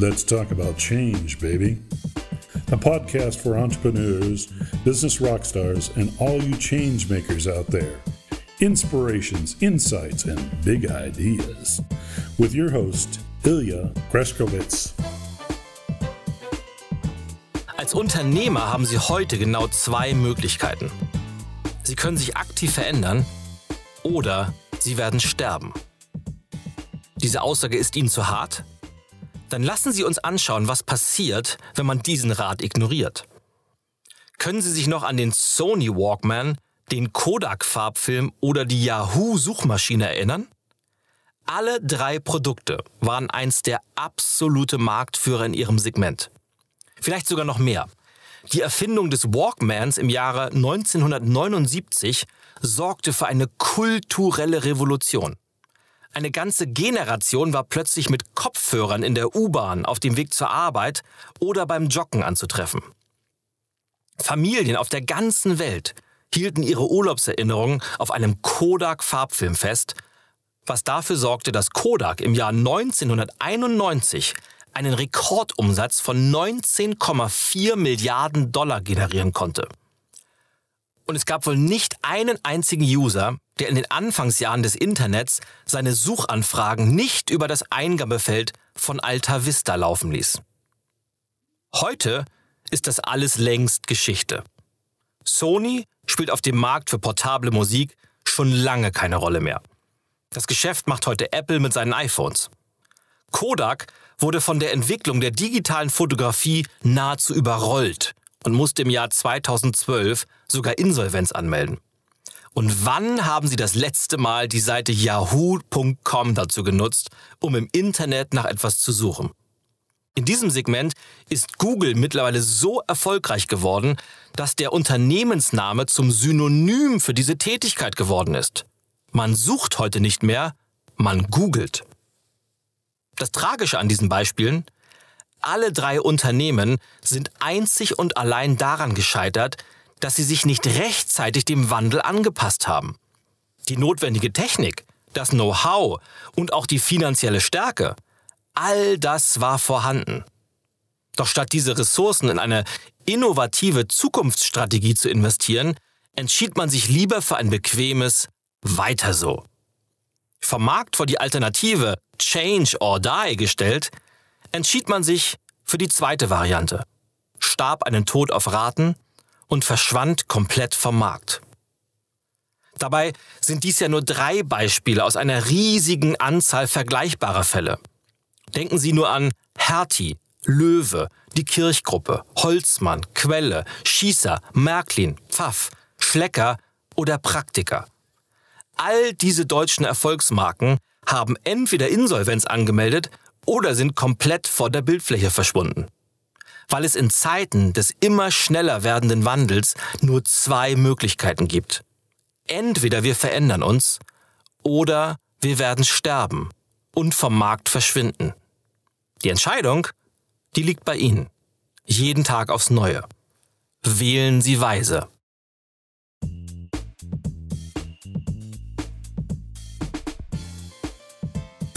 Let's talk about change, baby. A podcast for entrepreneurs, business rock stars, and all you change makers out there. Inspirations, insights, and big ideas. With your host, Ilya Greskowitz. Als Unternehmer haben Sie heute genau zwei Möglichkeiten. Sie können sich aktiv verändern oder Sie werden sterben. Diese Aussage ist Ihnen zu hart? Dann lassen Sie uns anschauen, was passiert, wenn man diesen Rat ignoriert. Können Sie sich noch an den Sony Walkman, den Kodak-Farbfilm oder die Yahoo-Suchmaschine erinnern? Alle drei Produkte waren einst der absolute Marktführer in ihrem Segment. Vielleicht sogar noch mehr. Die Erfindung des Walkmans im Jahre 1979 sorgte für eine kulturelle Revolution. Eine ganze Generation war plötzlich mit Kopfhörern in der U-Bahn auf dem Weg zur Arbeit oder beim Joggen anzutreffen. Familien auf der ganzen Welt hielten ihre Urlaubserinnerungen auf einem Kodak-Farbfilm fest, was dafür sorgte, dass Kodak im Jahr 1991 einen Rekordumsatz von 19,4 Milliarden Dollar generieren konnte. Und es gab wohl nicht einen einzigen User, der in den Anfangsjahren des Internets seine Suchanfragen nicht über das Eingabefeld von Alta Vista laufen ließ. Heute ist das alles längst Geschichte. Sony spielt auf dem Markt für portable Musik schon lange keine Rolle mehr. Das Geschäft macht heute Apple mit seinen iPhones. Kodak wurde von der Entwicklung der digitalen Fotografie nahezu überrollt und musste im Jahr 2012 sogar Insolvenz anmelden. Und wann haben Sie das letzte Mal die Seite yahoo.com dazu genutzt, um im Internet nach etwas zu suchen? In diesem Segment ist Google mittlerweile so erfolgreich geworden, dass der Unternehmensname zum Synonym für diese Tätigkeit geworden ist. Man sucht heute nicht mehr, man googelt. Das Tragische an diesen Beispielen, alle drei Unternehmen sind einzig und allein daran gescheitert, dass sie sich nicht rechtzeitig dem Wandel angepasst haben. Die notwendige Technik, das Know-how und auch die finanzielle Stärke, all das war vorhanden. Doch statt diese Ressourcen in eine innovative Zukunftsstrategie zu investieren, entschied man sich lieber für ein bequemes Weiter so. Vom Markt vor die Alternative Change or Die gestellt, entschied man sich für die zweite Variante, starb einen Tod auf Raten und verschwand komplett vom Markt. Dabei sind dies ja nur drei Beispiele aus einer riesigen Anzahl vergleichbarer Fälle. Denken Sie nur an Hertie, Löwe, die Kirchgruppe, Holzmann, Quelle, Schießer, Märklin, Pfaff, Schlecker oder Praktiker. All diese deutschen Erfolgsmarken haben entweder Insolvenz angemeldet oder sind komplett vor der Bildfläche verschwunden. Weil es in Zeiten des immer schneller werdenden Wandels nur zwei Möglichkeiten gibt. Entweder wir verändern uns oder wir werden sterben und vom Markt verschwinden. Die Entscheidung, die liegt bei Ihnen. Jeden Tag aufs Neue. Wählen Sie weise.